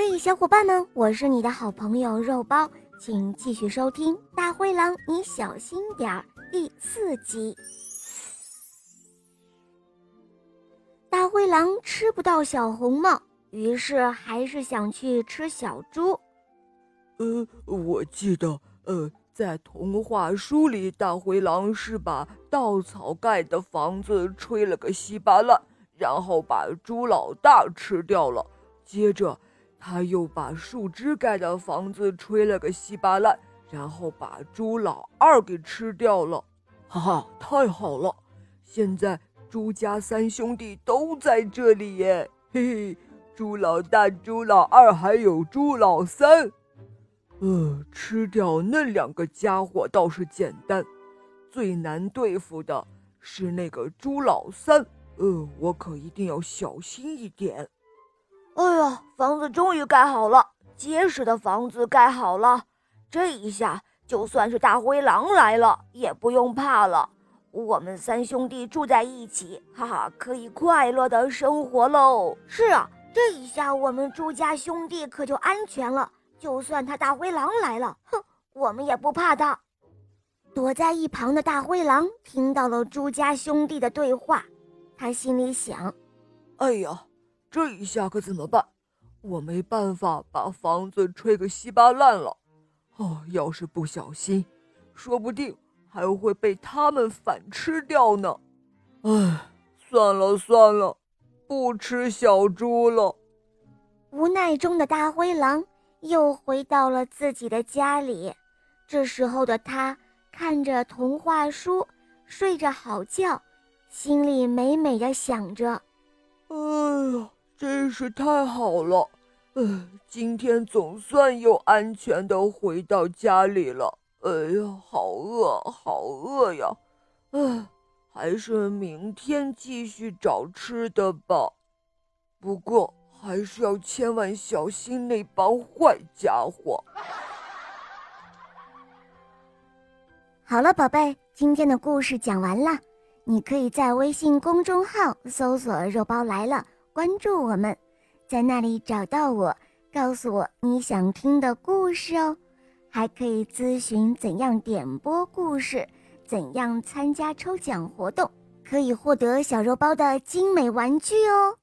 嘿，小伙伴们，我是你的好朋友肉包，请继续收听《大灰狼，你小心点儿》第四集。大灰狼吃不到小红帽，于是还是想去吃小猪。呃，我记得，呃，在童话书里，大灰狼是把稻草盖的房子吹了个稀巴烂，然后把猪老大吃掉了，接着。他又把树枝盖的房子吹了个稀巴烂，然后把猪老二给吃掉了。哈哈，太好了！现在猪家三兄弟都在这里耶！嘿嘿，猪老大、猪老二还有猪老三。呃，吃掉那两个家伙倒是简单，最难对付的是那个猪老三。呃，我可一定要小心一点。哎呀，房子终于盖好了，结实的房子盖好了。这一下，就算是大灰狼来了，也不用怕了。我们三兄弟住在一起，哈哈，可以快乐的生活喽。是啊，这一下我们朱家兄弟可就安全了。就算他大灰狼来了，哼，我们也不怕他。躲在一旁的大灰狼听到了朱家兄弟的对话，他心里想：哎呀。这一下可怎么办？我没办法把房子吹个稀巴烂了。哦，要是不小心，说不定还会被他们反吃掉呢。唉，算了算了，不吃小猪了。无奈中的大灰狼又回到了自己的家里。这时候的他看着童话书，睡着好觉，心里美美的想着：真是太好了，呃，今天总算又安全的回到家里了。哎呀，好饿，好饿呀！唉，还是明天继续找吃的吧。不过还是要千万小心那帮坏家伙。好了，宝贝，今天的故事讲完了，你可以在微信公众号搜索“肉包来了”。关注我们，在那里找到我，告诉我你想听的故事哦，还可以咨询怎样点播故事，怎样参加抽奖活动，可以获得小肉包的精美玩具哦。